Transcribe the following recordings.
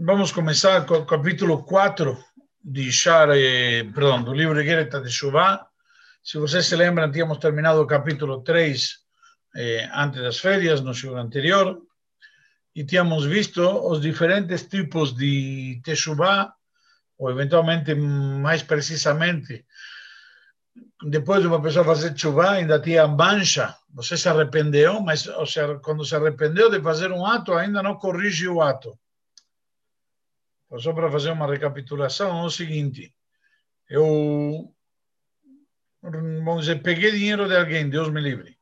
Vamos começar com o capítulo 4 de Shar, eh, perdão, do livro de Gereta de Shuvá. Se vocês se lembram, tínhamos terminado o capítulo 3 eh, antes das férias, no siglo anterior, e tínhamos visto os diferentes tipos de Teshuvá, ou eventualmente, mais precisamente, depois de uma pessoa fazer Teshuvá, ainda tinha mancha, você se arrependeu, mas seja, quando se arrependeu de fazer um ato, ainda não corrige o ato. Só para fazer uma recapitulação, é o seguinte: eu, vamos dizer, peguei dinheiro de alguém, Deus me livre,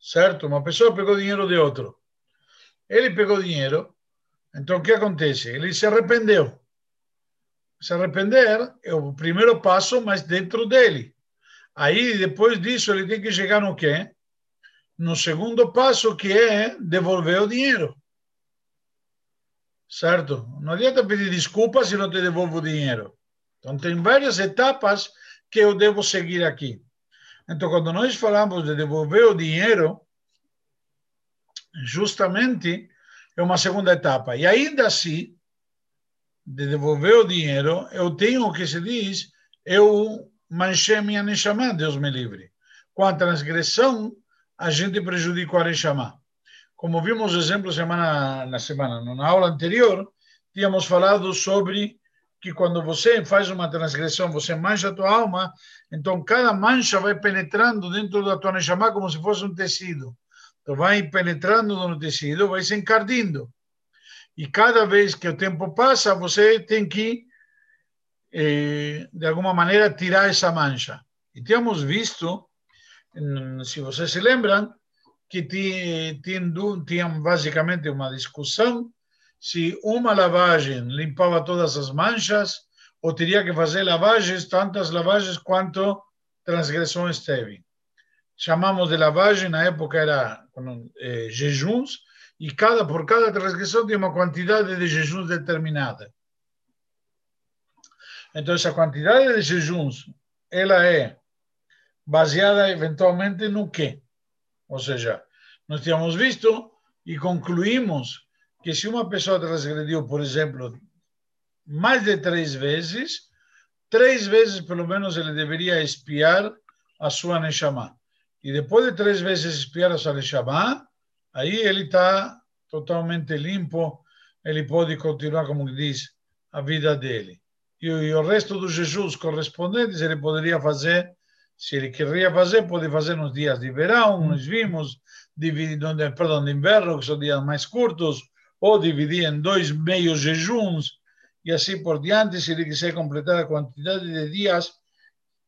certo? Uma pessoa pegou dinheiro de outro. Ele pegou dinheiro, então o que acontece? Ele se arrependeu. Se arrepender é o primeiro passo, mas dentro dele. Aí, depois disso, ele tem que chegar no quê? No segundo passo, que é devolver o dinheiro certo? Não adianta pedir desculpas se não te devolvo o dinheiro. Então, tem várias etapas que eu devo seguir aqui. Então, quando nós falamos de devolver o dinheiro, justamente é uma segunda etapa. E ainda assim, de devolver o dinheiro, eu tenho o que se diz, eu manchei minha Neshama, Deus me livre. Com a transgressão, a gente prejudica a Neshama como vimos exemplo semana na semana, na aula anterior, tínhamos falado sobre que quando você faz uma transgressão, você mancha a tua alma, então cada mancha vai penetrando dentro da tua neshama como se fosse um tecido. Então vai penetrando no tecido, vai se encardindo. E cada vez que o tempo passa, você tem que, eh, de alguma maneira, tirar essa mancha. E tínhamos visto, se vocês se lembram, que tinham, basicamente uma discussão se uma lavagem limpava todas as manchas ou teria que fazer lavagens, tantas lavagens quanto transgressões teve. Chamamos de lavagem, na época era eh, jejuns, e cada, por cada transgressão tinha uma quantidade de jejuns determinada. Então, essa quantidade de jejuns, ela é baseada eventualmente no quê? Ou seja, nós tínhamos visto e concluímos que se uma pessoa transgrediu, por exemplo, mais de três vezes, três vezes pelo menos ele deveria espiar a sua Neshama. E depois de três vezes espiar a sua Neshama, aí ele está totalmente limpo, ele pode continuar, como diz, a vida dele. E, e o resto dos Jesus correspondentes ele poderia fazer se ele queria fazer, pode fazer nos dias de verão, nós vimos, dividir, perdão, de inverno, que são dias mais curtos, ou dividir em dois meios jejuns, e assim por diante, se ele quiser completar a quantidade de dias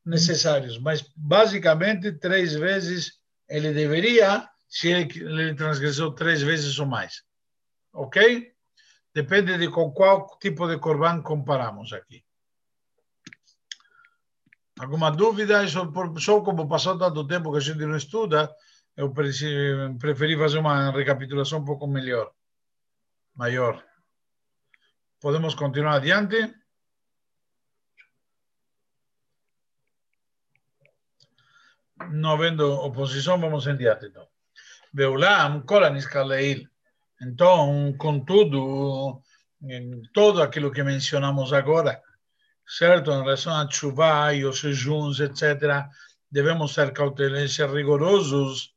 necessários. Mas, basicamente, três vezes ele deveria, se ele, ele transgressou três vezes ou mais. Ok? Depende de com qual tipo de corban comparamos aqui. Alguma dúvida? Só como passou tanto tempo que a gente não estuda, eu preferi fazer uma recapitulação um pouco melhor, maior. Podemos continuar adiante? Não havendo oposição, vamos em diante, então. Beulam, Kolanis Kaleil. Então, contudo, todo aquilo que mencionamos agora, certo? Em relação a chuva e os jejuns, etc., devemos ser cautelosos, ser rigorosos,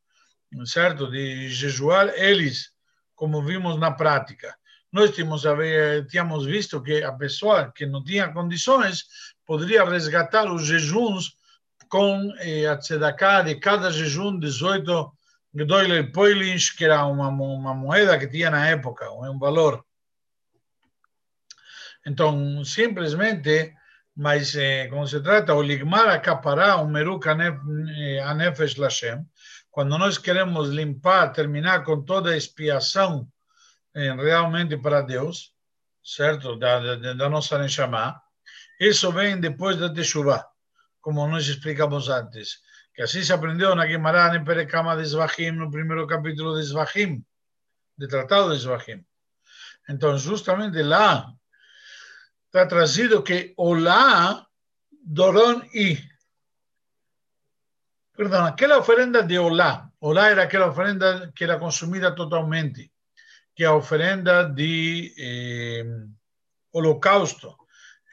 certo? De jejuar eles, como vimos na prática. Nós tínhamos, tínhamos visto que a pessoa que não tinha condições poderia resgatar os jejuns com eh, a tzedakah de cada jejum 18 Gdoiler Poilins, que era uma, uma moeda que tinha na época, um valor. Então, simplesmente, mas eh, como se trata, o ligmar acapará, o meruk anefesh lashem, quando nós queremos limpar, terminar com toda a expiação eh, realmente para Deus, certo? Da, da, da nossa Neshama, isso vem depois da Teshuvah, como nós explicamos antes. Que assim se aprendeu na Gemara, em Perekama de Zvachim, no primeiro capítulo de Zvachim, de Tratado de Zvachim. Então, justamente lá, está trazido que Olá, Doron e. Perdão, aquela oferenda de Olá. Olá era aquela oferenda que era consumida totalmente, que é a oferenda de, eh, holocausto,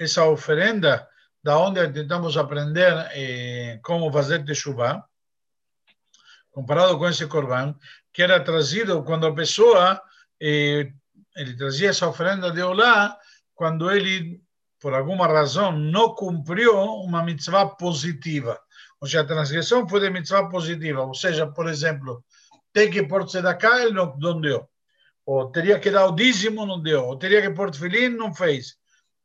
essa oferenda, da onde tentamos aprender eh, como fazer teshuvah, comparado com esse corban, que era trazido quando a pessoa, eh, ele trazia essa oferenda de olá, quando ele, por alguma razão, não cumpriu uma mitzvah positiva. Ou seja, a transgressão foi de mitzvah positiva. Ou seja, por exemplo, tem que pôr tzedakah, ele não, não deu. Ou teria que dar o dízimo, não deu. Ou teria que pôr tefilim, não fez.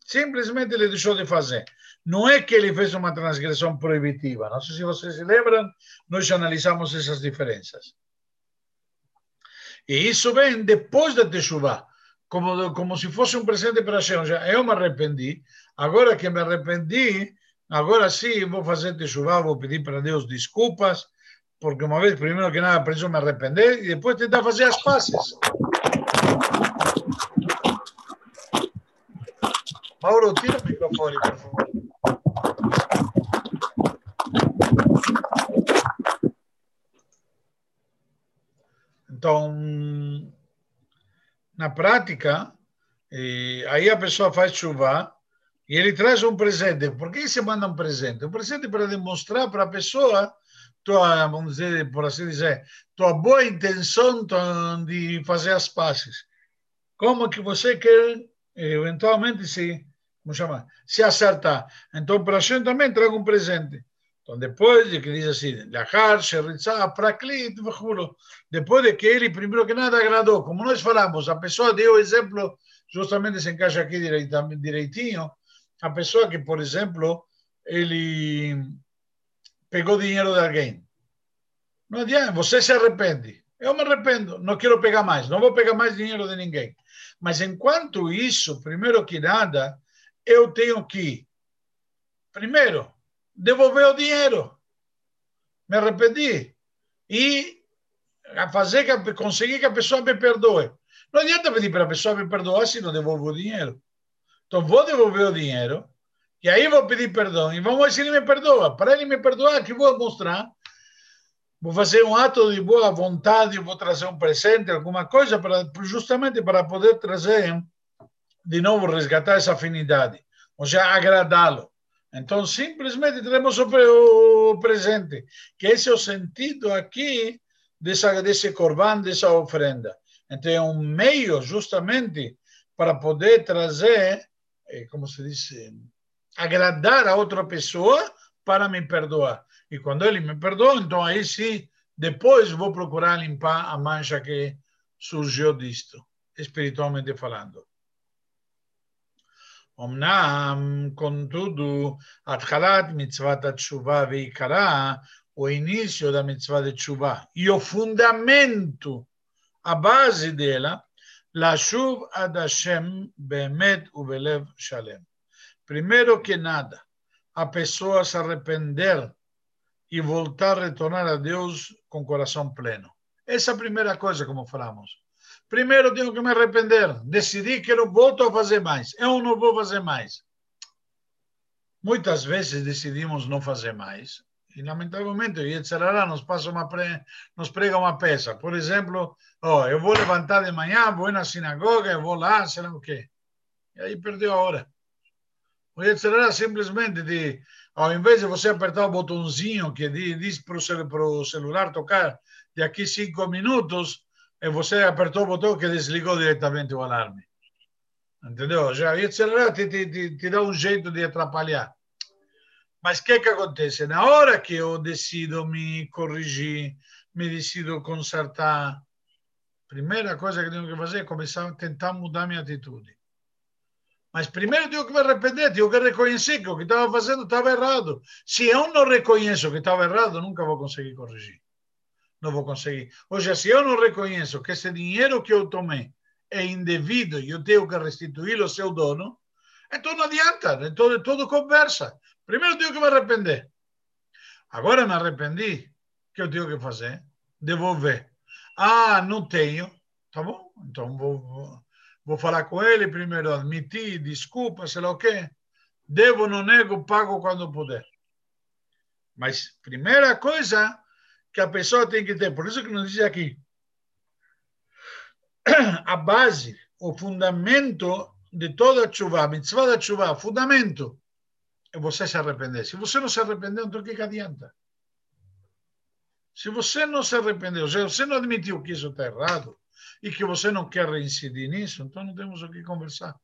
Simplesmente ele deixou de fazer. Não é que ele fez uma transgressão proibitiva. Não sei se vocês se lembram, nós analisamos essas diferenças. E isso vem depois da Teshuvah, como, como se fosse um presente para Hashem. Eu me arrependi, agora que me arrependi, agora sim vou fazer Teshuvah, vou pedir para Deus desculpas, porque uma vez, primeiro que nada, preciso me arrepender e depois tentar fazer as pazes. Mauro, tira o microfone, por favor. Então, na prática, aí a pessoa faz chuva e ele traz um presente. Por que você manda um presente? Um presente para demonstrar para a pessoa tua, vamos dizer, por assim dizer, tua boa intenção de fazer as pazes. Como que você quer eventualmente se, como se acertar. Então, para a gente também traga um presente. Então, depois de que diz assim, Lachar, Sheritza, Praklit, depois de que ele, primeiro que nada, agradou. Como nós falamos, a pessoa deu exemplo, justamente se encaixa aqui direitinho, a pessoa que, por exemplo, ele pegou dinheiro de alguém. Não adianta, você se arrepende. Eu me arrependo, não quero pegar mais, não vou pegar mais dinheiro de ninguém. Mas enquanto isso, primeiro que nada, eu tenho que, primeiro, devolver o dinheiro. Me arrependi. E fazer que, conseguir que a pessoa me perdoe. Não adianta pedir para a pessoa me perdoar se não devolvo o dinheiro. Então, vou devolver o dinheiro e aí vou pedir perdão. E vamos ver se ele me perdoa. Para ele me perdoar, que vou mostrar. Vou fazer um ato de boa vontade, vou trazer um presente, alguma coisa, para, justamente para poder trazer, de novo, resgatar essa afinidade. Ou seja, agradá-lo. Então, simplesmente teremos o, presente, que esse é o sentido aqui dessa, desse corban, dessa oferenda. Então, é um meio, justamente, para poder trazer, eh, como se diz, agradar a outra pessoa para me perdoar. E quando ele me perdoa, então aí sim, depois vou procurar limpar a mancha que surgiu disto, espiritualmente falando. אמנם, contudo, התחלת מצוות התשובה ועיקרה, o início da mitzvah de tshuva e o fundamento, a base dela, לשוב עד השם באמת ובלב שלם. Primeiro que nada, a pessoa se arrepender e voltar a retornar a Deus com coração pleno. Essa é a primeira coisa, como falamos. Primeiro tenho que me arrepender, decidir que não volto a fazer mais. Eu não vou fazer mais. Muitas vezes decidimos não fazer mais e, lamentavelmente, o Yetzirará nos, passa uma pre... nos prega uma peça. Por exemplo, oh, eu vou levantar de manhã, vou na sinagoga, eu vou lá, sei lá o quê. E aí perdeu a hora. O Yetzirará simplesmente, de, ao invés de você apertar o botãozinho que diz para o celular tocar de aqui cinco minutos, e você apertou o botão que desligou diretamente o alarme. Entendeu? Já o Yetzirará te, te, te, te dá um jeito de atrapalhar. Mas o que, que acontece? Na hora que eu decido me corrigir, me decido consertar, primeira coisa que tenho que fazer é começar a tentar mudar minha atitude. Mas primeiro tenho que me arrepender, tenho que reconhecer que o que estava fazendo estava errado. Se eu não reconheço que estava errado, nunca vou conseguir corrigir. Não vou conseguir. Ou seja, se eu não reconheço que esse dinheiro que eu tomei é indevido e eu tenho que restituí-lo ao seu dono, então não adianta, então é tudo conversa. Primeiro tenho que me arrepender. Agora me arrependi. O que eu tenho que fazer? Devolver. Ah, não tenho. Tá bom? Então vou, vou, falar com ele primeiro, admitir, desculpa, sei lá o quê. Devo, não nego, pago quando puder. Mas primeira coisa que a pessoa tem que ter, por isso que nos diz aqui, a base, o fundamento de toda a chuva, mitzvah da chuva, fundamento, é você se arrepender. Se você não se arrependeu, então o que adianta? Se você não se arrependeu, se você não admitiu que isso está errado e que você não quer reincidir nisso, então não temos o que conversar.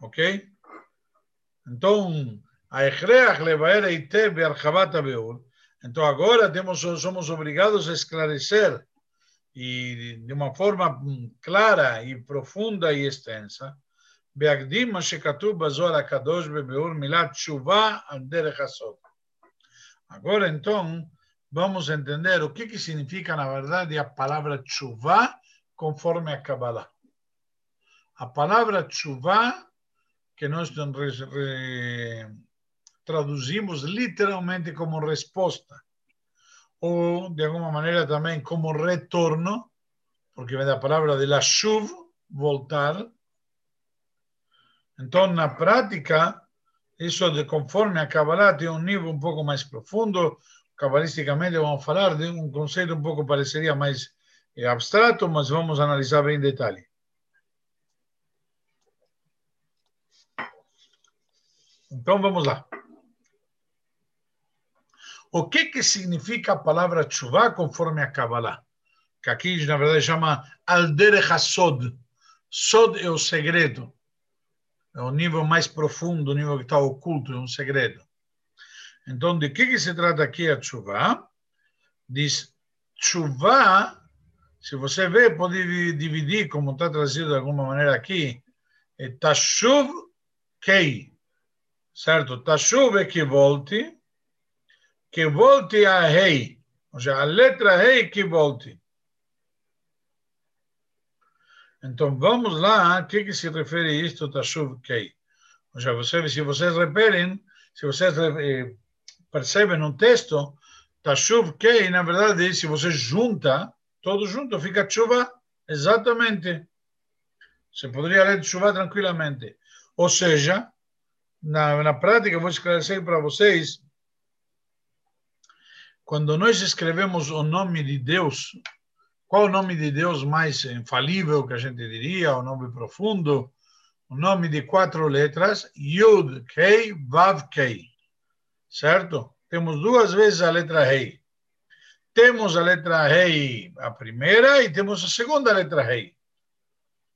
Ok? Então, a Echreach levaer eite be'archavat beul. Então agora temos, somos obrigados a esclarecer e de uma forma clara e profunda e extensa בהקדים מה שכתוב בזוהר הקדוש בביאור מילת תשובה על דרך הסוד. Agora, então, vamos entender o que, que significa, na verdade, a palavra chuva conforme a Kabbalah. A palavra chuva, que nós traduzimos literalmente como resposta, ou de alguma maneira também como retorno, porque vem da palavra de la chuv, voltar, então, na prática, isso de conforme a Kabbalah tem um nível um pouco mais profundo. Cabalisticamente, vamos falar de um conceito um pouco pareceria mais eh, abstrato, mas vamos analisar bem em detalhe. Então, vamos lá. O que, que significa a palavra chuva conforme a Kabbalah? Que aqui, na verdade, chama Alderech Sod. Sod é o segredo é o nível mais profundo, o nível que está oculto, é um segredo. Então, de que, que se trata aqui a chuva? Diz, chuva, se você vê, pode dividir, como está trazido de alguma maneira aqui, é tashuv kei, certo? Tashuv é que volte, que volte a rei, ou seja, a letra rei que volte. Então, vamos lá, a que, que se refere isto, Tashuv Kei? Ou seja, você, se vocês reparem, se vocês eh, percebem no texto, Tashuv Kei, na verdade, se você junta, todo junto, fica chuva exatamente. Você poderia ler chuva tranquilamente. Ou seja, na, na prática, vou esclarecer para vocês, quando nós escrevemos o nome de Deus qual o nome de Deus mais infalível, que a gente diria, o nome profundo? O nome de quatro letras, Yud, Kei, Vav, Kei. Certo? Temos duas vezes a letra Rei. Temos a letra Rei, a primeira, e temos a segunda letra Rei.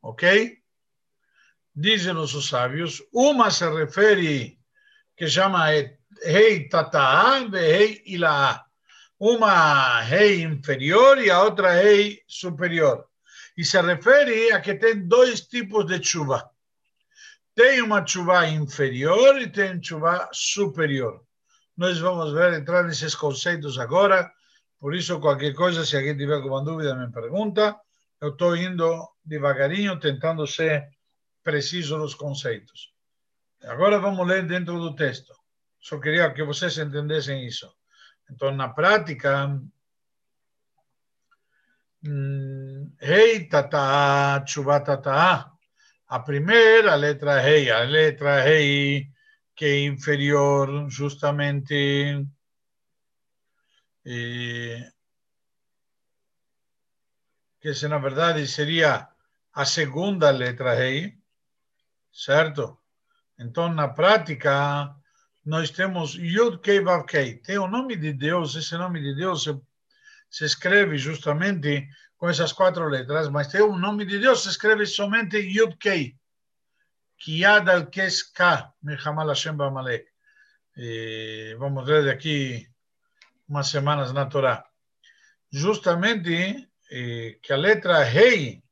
Ok? Dizem os sábios, uma se refere, que chama Rei Tata'a e Rei Ila'a uma rei inferior e a outra rei superior. E se refere a que tem dois tipos de chuva. Tem uma chuva inferior e tem chuva superior. Nós vamos ver, entrar nesses conceitos agora. Por isso, qualquer coisa, se alguém tiver alguma dúvida, me pergunta. Eu estou indo devagarinho, tentando ser preciso nos conceitos. Agora vamos ler dentro do texto. Só queria que vocês entendessem isso. Então, na prática, rei tata, chuva tata, a primeira letra rei, a letra rei que inferior justamente eh, que se na verdade seria a segunda letra rei, certo? Então, na prática, nós temos Yud Kei Vav Kei. Tem o nome de Deus, esse nome de Deus se, se escreve justamente com essas quatro letras, mas tem o nome de Deus, se escreve somente Yud Kei. Kiyad al Kes Ka, Mechamal Hashem Ba'amalek. Vamos ver daqui umas semanas na Torá. Justamente que a letra Rei,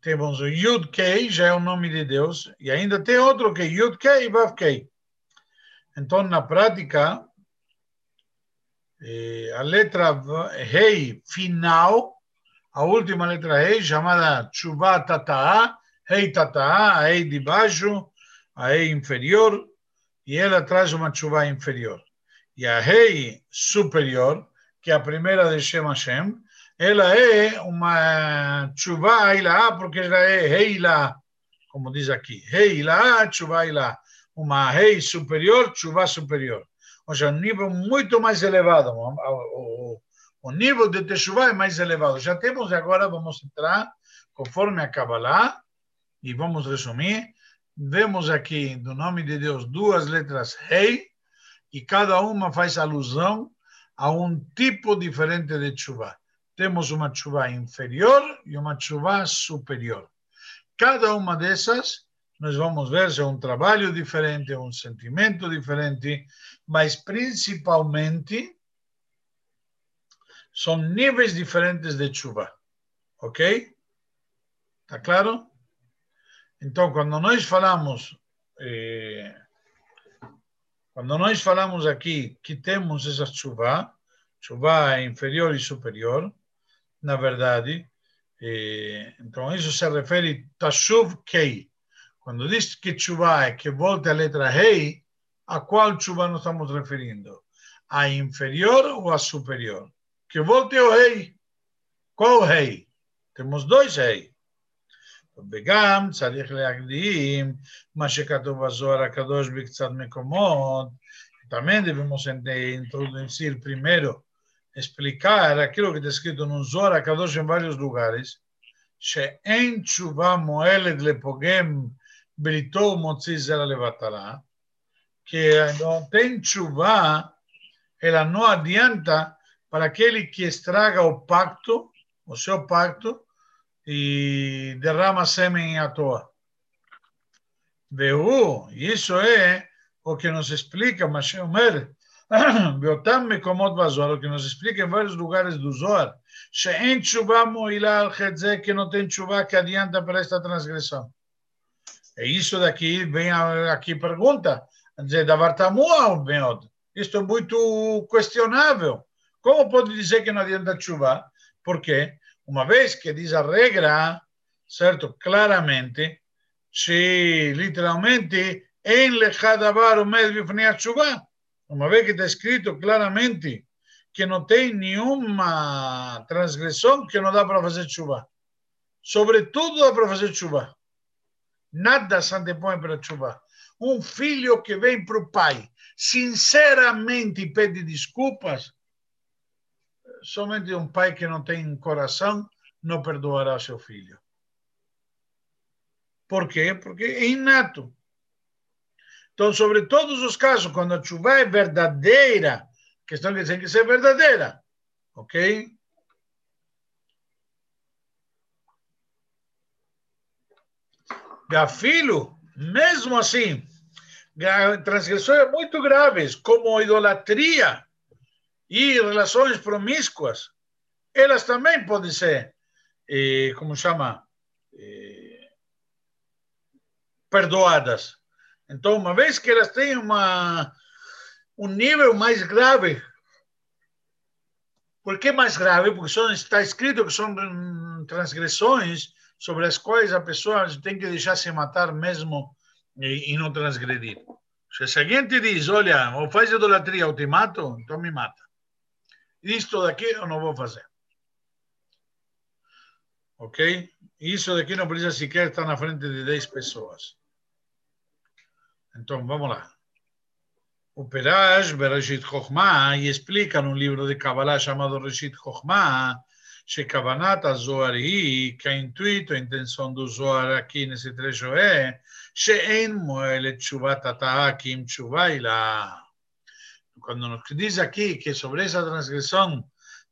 temos o Yud Kei, já é o nome de Deus, e ainda tem outro que Yud Kei Vav Kei. Então, na prática, eh, a letra rei final, a última letra rei, chamada chuva tata'a, rei tata'a, a rei de baixo, a rei inferior, e ela traz uma chuva inferior. E a rei superior, que é a primeira de Shem Hashem, ela é uma chuva ilá, porque ela é rei ilá, como diz aqui. Rei ilá, chuva ilá uma rei superior, chuva superior. Ou seja, um nível muito mais elevado. O, o, nível de Teshuvah é mais elevado. Já temos agora, vamos entrar conforme a Kabbalah, e vamos resumir, vemos aqui, do nome de Deus, duas letras Rei, e cada uma faz alusão a um tipo diferente de chuva. Temos uma chuva inferior e uma chuva superior. Cada uma dessas, nós vamos ver se é um trabalho diferente, um sentimento diferente, mas principalmente são níveis diferentes de chuva. Ok? Está claro? Então, quando nós falamos, eh, quando nós falamos aqui que temos essa chuva, chuva inferior e superior, na verdade, eh, então isso se refere a Tashuv Kei. Quando diz que chuva é que volta a letra Rei, a qual chuva nos estamos referindo? A inferior ou a superior? Que volte o rei. Qual rei? Temos dois reis. וגם צריך להקדים מה שכתוב בזוהר הקדוש בקצת מקומות. Também devemos introduzir primeiro, explicar aquilo que está escrito no Zohar Akadosh em vários lugares, שאין תשובה מועלת לפוגם בריתו ומוציא זרע לבטלה, que não tem chuva, ela não adianta para aquele que estraga o pacto, o seu pacto, e derrama sêmen à toa. Veu, isso é o que nos explica Mashiach Omer, באותם מקומות בזוהר, o que nos explica em vários lugares do Zohar, שאין תשובה מועילה על חטא זה, que não tem chuva que É isso daqui, vem aqui pergunta, dizer, da Vartamua ou Beod? Isto é muito questionável. Como pode dizer que não adianta chuva? Por quê? uma vez que diz a regra, certo, claramente, se literalmente em lechadavar o meio de chuva, uma vez que está escrito claramente que não tem nenhuma transgressão que não dá para fazer chuva. Sobretudo dá para fazer chuva. Nada se antepõe para chuva. Um filho que vem para o pai, sinceramente pede desculpas, somente um pai que não tem coração não perdoará seu filho. Por quê? Porque é inato. Então, sobre todos os casos, quando a chuva é verdadeira, questão é que tem que ser verdadeira. Ok? Gafilo, mesmo assim, transgressões muito graves, como idolatria, e relações promíscuas, elas também podem ser, eh, como chama, eh, perdoadas. Então, uma vez que elas têm uma, um nível mais grave, por que mais grave? Porque são, está escrito que são transgressões sobre as quais a pessoa tem que deixar se matar mesmo e, e não transgredir. Se alguém te diz, olha, ou faz idolatria ou te mato, então me mata isto daqui eu não vou fazer. Ok? Isso daqui não precisa sequer estar na frente de 10 pessoas. Então, vamos lá. O Perash, Bereshit Chokhmah, e explica num livro de Kabbalah chamado Reshit Chokhmah, Shekavanat Zoari, que intuito, a intenção do Zoar aqui nesse trecho é She'en Moelet Tshuvat Atahakim Tshuvaila. Quando nos diz aqui que sobre essa transgressão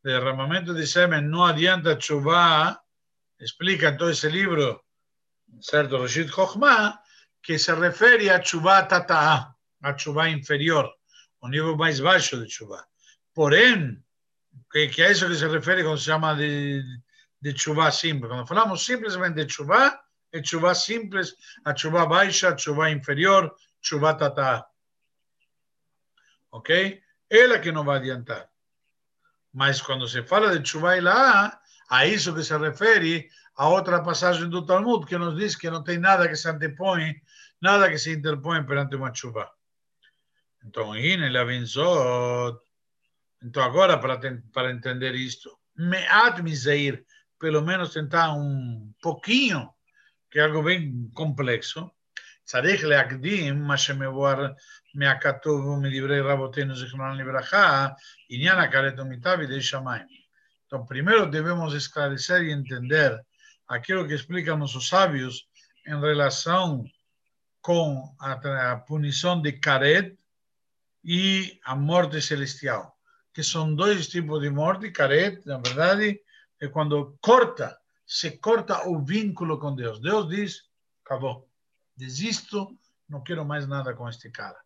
de derramamento de semen não adianta chuvá, explica todo esse livro, certo, Roshid Chokhmah, que se refere a chuvá Tata'a, a chuvá inferior, o nível mais baixo de Tshuva. Porém, que, que é isso que se refere quando se chama de, de chuva simples. Quando falamos simplesmente de chuva, é chuva simples, a chuva baixa, a chuva inferior, chuva tata'a ok? Ela que não vai adiantar. Mas quando se fala de chuva lá, a isso que se refere a outra passagem do Talmud, que nos diz que não tem nada que se antepõe, nada que se interpõe perante uma chuva. Então, ele avançou. Então, agora, para, para entender isto, meat miseir, pelo menos tentar um pouquinho, que é algo bem complexo, צריך להקדים מה שמבואר מהכתוב ומדברי רבותינו זיכרונם לברכה, עניין הקלט ומיטה בידי שמיים. Então, primeiro devemos esclarecer e entender aquilo que explicam nossos sábios em relação com a, a punição de Karet e a morte celestial, que são dois tipos de morte. Karet, na verdade, é quando corta, se corta o vínculo com Deus. Deus diz: acabou, desisto, não quero mais nada com este cara.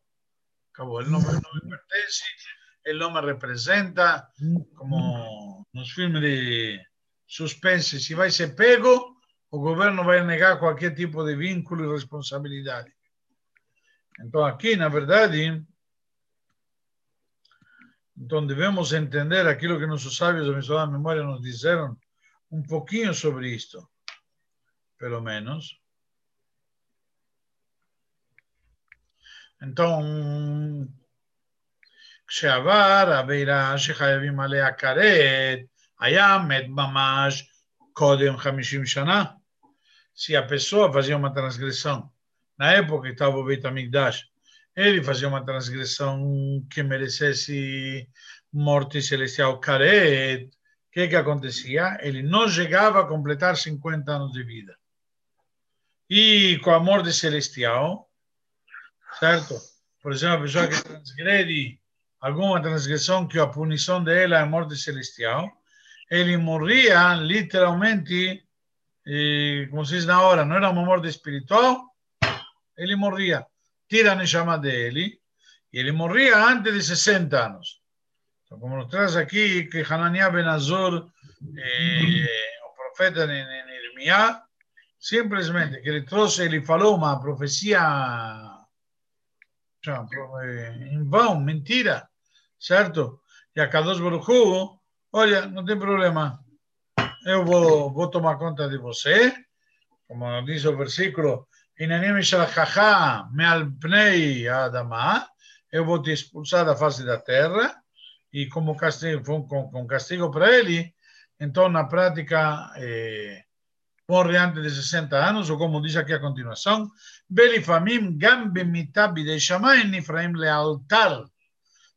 Acabou, ele não, não me pertence, ele não me representa, como nos filmes de suspense, se vai ser pego, o governo vai negar qualquer tipo de vínculo e responsabilidade. Então, aqui, na verdade, então devemos entender aquilo que nossos sábios da missão da memória nos disseram um pouquinho sobre isto, pelo menos. Então, כשעבר עבירה שחייבים עליה כרת, היה מת ממש קודם 50 שנה. Se a pessoa fazia uma transgressão, na época que estava o Beit HaMikdash, ele fazia uma transgressão que merecesse morte celestial caret, o que, que acontecia? Ele não chegava a completar 50 anos de vida. E com a morte celestial, certo? Por exemplo, a pessoa que transgrede alguma transgressão que a punição dela é a morte celestial, ele morria literalmente, como se diz na hora, não era uma morte espiritual, ele morria. Tira Neshama dele, e ele morria antes de 60 anos. Então, como nos traz aqui que Hananiah Ben Azor, eh, o profeta Nehemiah, simplesmente que ele trouxe, ele falou uma profecia em vão, mentira, certo? E a Kadosh Baruch olha, não tem problema, eu vou, vou tomar conta de você, como diz o versículo, Inanim Shalachachá Meal Pnei Adama, eu vou te expulsar da face da terra, e como castigo, com, com castigo para ele, então na prática morre antes de 60 anos, ou como diz aqui a continuação, Belifamim Gambe Mitabi de Shamayim Nifraim Lealtar.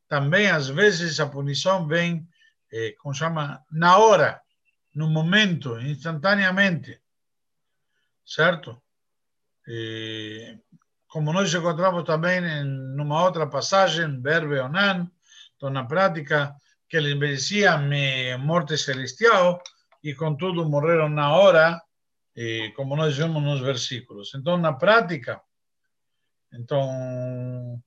Também às vezes a punição vem, como chama, na hora, no momento, instantaneamente. Certo? E, como nós encontramos também em uma outra passagem, Berbe Onan, então na prática, que eles mereciam morte celestial e contudo morreram na hora, e, como nós vemos nos versículos. Então, na prática, então,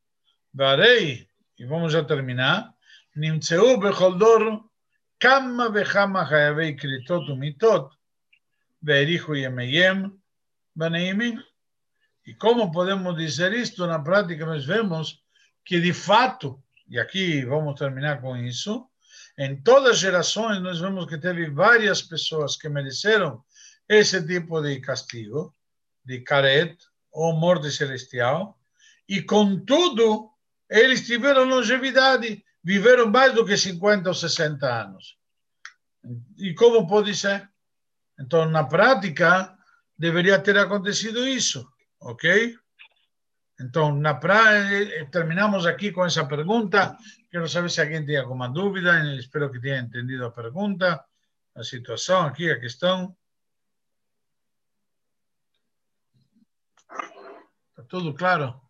darei, e vamos já terminar, נמצאו בכל דור כמה וכמה חייבי כריתות ומיתות, והאריכו ימיהם בנעימים. e como podemos dizer isto? Na prática, nós vemos que, de fato, e aqui vamos terminar com isso, em todas as gerações nós vemos que teve várias pessoas que mereceram esse tipo de castigo, de caret ou morte celestial, e contudo, eles tiveram longevidade, viveram mais do que 50 ou 60 anos. E como pode ser? Então, na prática, deveria ter acontecido isso, ok? Então, na praia, terminamos aqui com essa pergunta. Quero saber se alguém tem alguma dúvida. Espero que tenha entendido a pergunta, a situação aqui, a questão. Está tudo claro?